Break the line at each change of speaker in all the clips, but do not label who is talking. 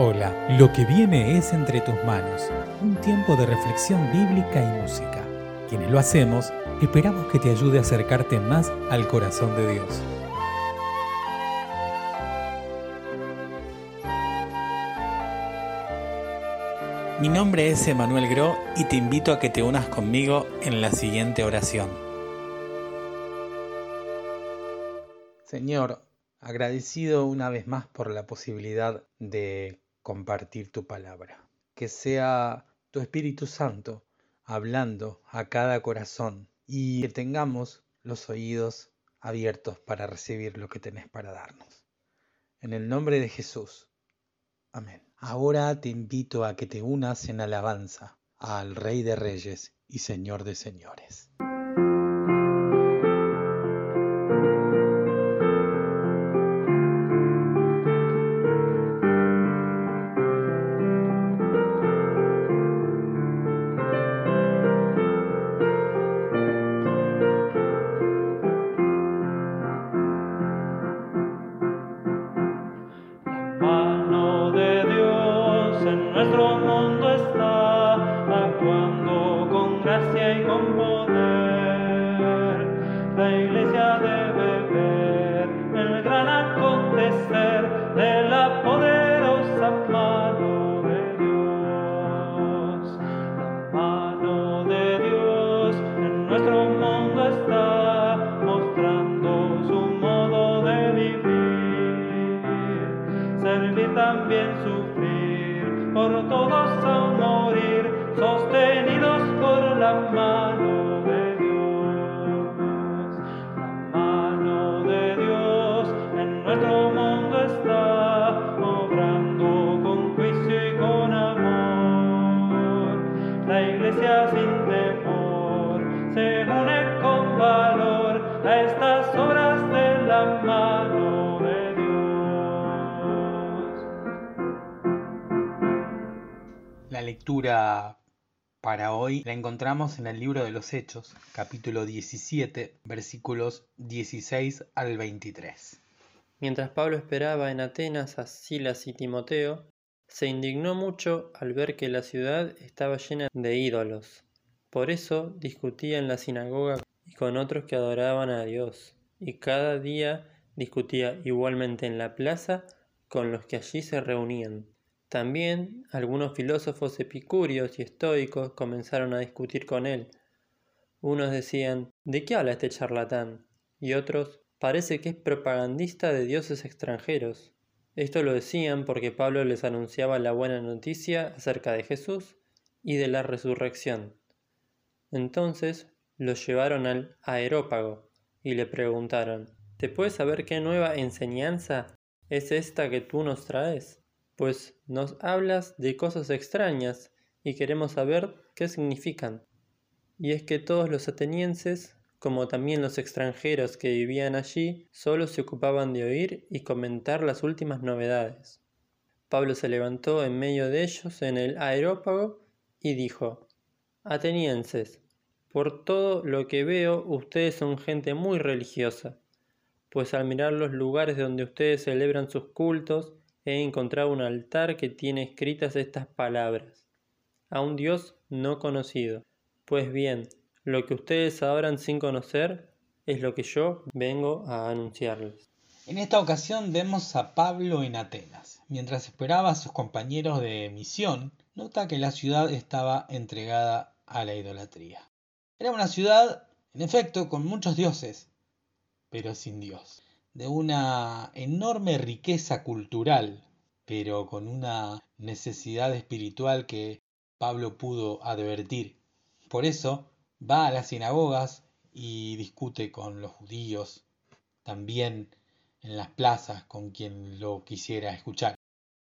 Hola, lo que viene es entre tus manos, un tiempo de reflexión bíblica y música. Quienes lo hacemos, esperamos que te ayude a acercarte más al corazón de Dios. Mi nombre es Emanuel Gro y te invito a que te unas conmigo en la siguiente oración. Señor, agradecido una vez más por la posibilidad de compartir tu palabra. Que sea tu Espíritu Santo hablando a cada corazón y que tengamos los oídos abiertos para recibir lo que tenés para darnos. En el nombre de Jesús. Amén. Ahora te invito a que te unas en alabanza al Rey de Reyes y Señor de Señores.
También
lectura para hoy la encontramos en el libro de los Hechos, capítulo 17, versículos 16 al 23.
Mientras Pablo esperaba en Atenas a Silas y Timoteo, se indignó mucho al ver que la ciudad estaba llena de ídolos. Por eso discutía en la sinagoga y con otros que adoraban a Dios, y cada día discutía igualmente en la plaza con los que allí se reunían. También algunos filósofos epicúreos y estoicos comenzaron a discutir con él. Unos decían, ¿de qué habla este charlatán? Y otros, parece que es propagandista de dioses extranjeros. Esto lo decían porque Pablo les anunciaba la buena noticia acerca de Jesús y de la resurrección. Entonces los llevaron al aerópago y le preguntaron, ¿te puedes saber qué nueva enseñanza es esta que tú nos traes? Pues nos hablas de cosas extrañas y queremos saber qué significan. Y es que todos los atenienses, como también los extranjeros que vivían allí, solo se ocupaban de oír y comentar las últimas novedades. Pablo se levantó en medio de ellos en el aerópago y dijo, Atenienses, por todo lo que veo, ustedes son gente muy religiosa, pues al mirar los lugares donde ustedes celebran sus cultos, he encontrado un altar que tiene escritas estas palabras. A un Dios no conocido. Pues bien, lo que ustedes adoran sin conocer es lo que yo vengo a anunciarles.
En esta ocasión vemos a Pablo en Atenas. Mientras esperaba a sus compañeros de misión, nota que la ciudad estaba entregada a la idolatría. Era una ciudad, en efecto, con muchos dioses, pero sin Dios de una enorme riqueza cultural, pero con una necesidad espiritual que Pablo pudo advertir. Por eso va a las sinagogas y discute con los judíos, también en las plazas con quien lo quisiera escuchar,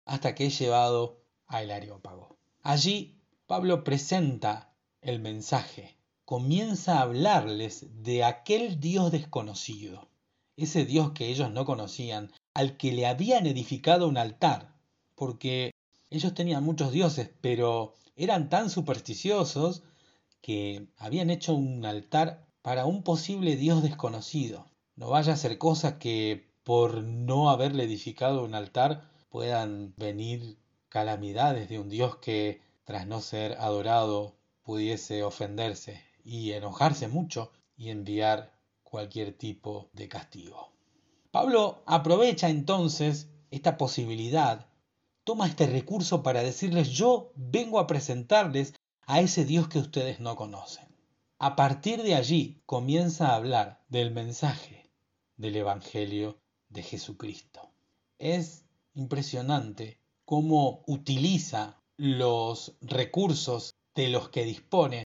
hasta que es llevado al Areópago. Allí Pablo presenta el mensaje, comienza a hablarles de aquel Dios desconocido, ese Dios que ellos no conocían, al que le habían edificado un altar, porque ellos tenían muchos dioses, pero eran tan supersticiosos que habían hecho un altar para un posible Dios desconocido. No vaya a ser cosa que por no haberle edificado un altar puedan venir calamidades de un Dios que, tras no ser adorado, pudiese ofenderse y enojarse mucho y enviar cualquier tipo de castigo. Pablo aprovecha entonces esta posibilidad, toma este recurso para decirles yo vengo a presentarles a ese Dios que ustedes no conocen. A partir de allí comienza a hablar del mensaje del Evangelio de Jesucristo. Es impresionante cómo utiliza los recursos de los que dispone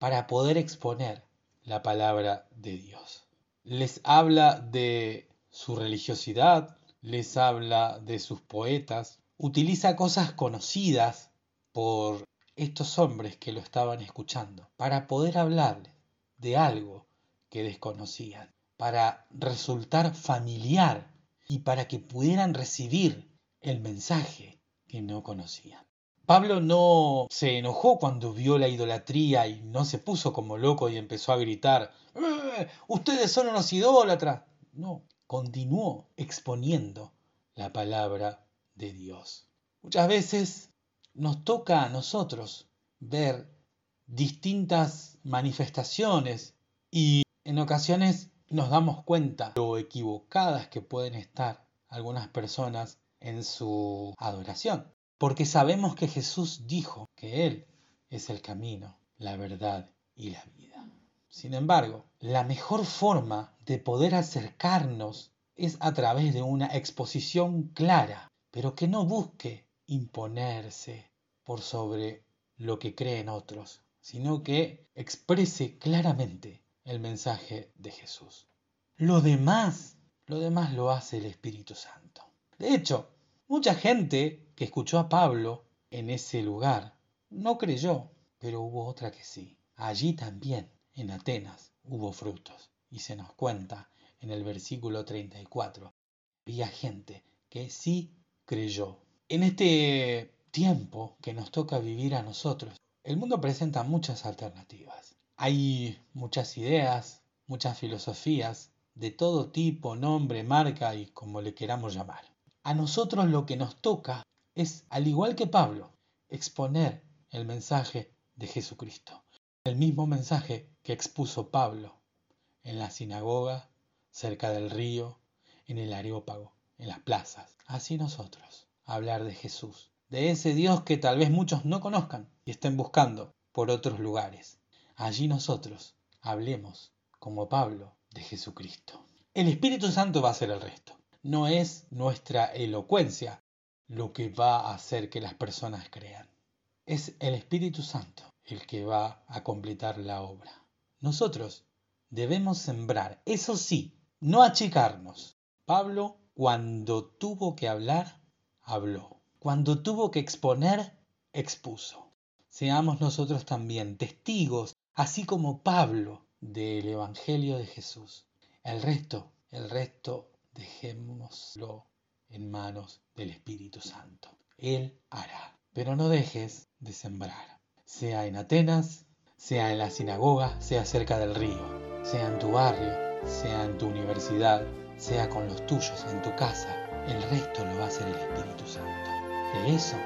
para poder exponer la palabra de Dios. Les habla de su religiosidad, les habla de sus poetas, utiliza cosas conocidas por estos hombres que lo estaban escuchando para poder hablarles de algo que desconocían, para resultar familiar y para que pudieran recibir el mensaje que no conocían. Pablo no se enojó cuando vio la idolatría y no se puso como loco y empezó a gritar, ¡Eh, ustedes son unos idólatras. No, continuó exponiendo la palabra de Dios. Muchas veces nos toca a nosotros ver distintas manifestaciones y en ocasiones nos damos cuenta lo equivocadas que pueden estar algunas personas en su adoración. Porque sabemos que Jesús dijo que Él es el camino, la verdad y la vida. Sin embargo, la mejor forma de poder acercarnos es a través de una exposición clara, pero que no busque imponerse por sobre lo que creen otros, sino que exprese claramente el mensaje de Jesús. Lo demás, lo demás lo hace el Espíritu Santo. De hecho, mucha gente que escuchó a Pablo en ese lugar no creyó, pero hubo otra que sí. Allí también, en Atenas, hubo frutos. Y se nos cuenta en el versículo 34. Había gente que sí creyó. En este tiempo que nos toca vivir a nosotros, el mundo presenta muchas alternativas. Hay muchas ideas, muchas filosofías, de todo tipo, nombre, marca y como le queramos llamar. A nosotros lo que nos toca es, al igual que Pablo, exponer el mensaje de Jesucristo. El mismo mensaje que expuso Pablo en la sinagoga, cerca del río, en el areópago, en las plazas. Así nosotros, hablar de Jesús, de ese Dios que tal vez muchos no conozcan y estén buscando por otros lugares. Allí nosotros hablemos, como Pablo, de Jesucristo. El Espíritu Santo va a hacer el resto. No es nuestra elocuencia lo que va a hacer que las personas crean. Es el Espíritu Santo el que va a completar la obra. Nosotros debemos sembrar, eso sí, no achicarnos. Pablo, cuando tuvo que hablar, habló. Cuando tuvo que exponer, expuso. Seamos nosotros también testigos, así como Pablo, del Evangelio de Jesús. El resto, el resto, dejémoslo en manos del Espíritu Santo. Él hará. Pero no dejes de sembrar, sea en Atenas, sea en la sinagoga, sea cerca del río, sea en tu barrio, sea en tu universidad, sea con los tuyos, en tu casa. El resto lo va a hacer el Espíritu Santo. De eso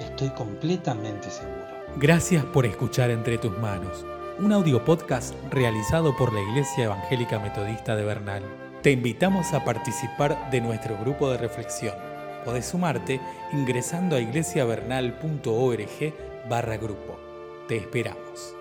estoy completamente seguro.
Gracias por escuchar Entre tus manos, un audio podcast realizado por la Iglesia Evangélica Metodista de Bernal. Te invitamos a participar de nuestro grupo de reflexión. Podés sumarte ingresando a iglesiavernal.org barra grupo. Te esperamos.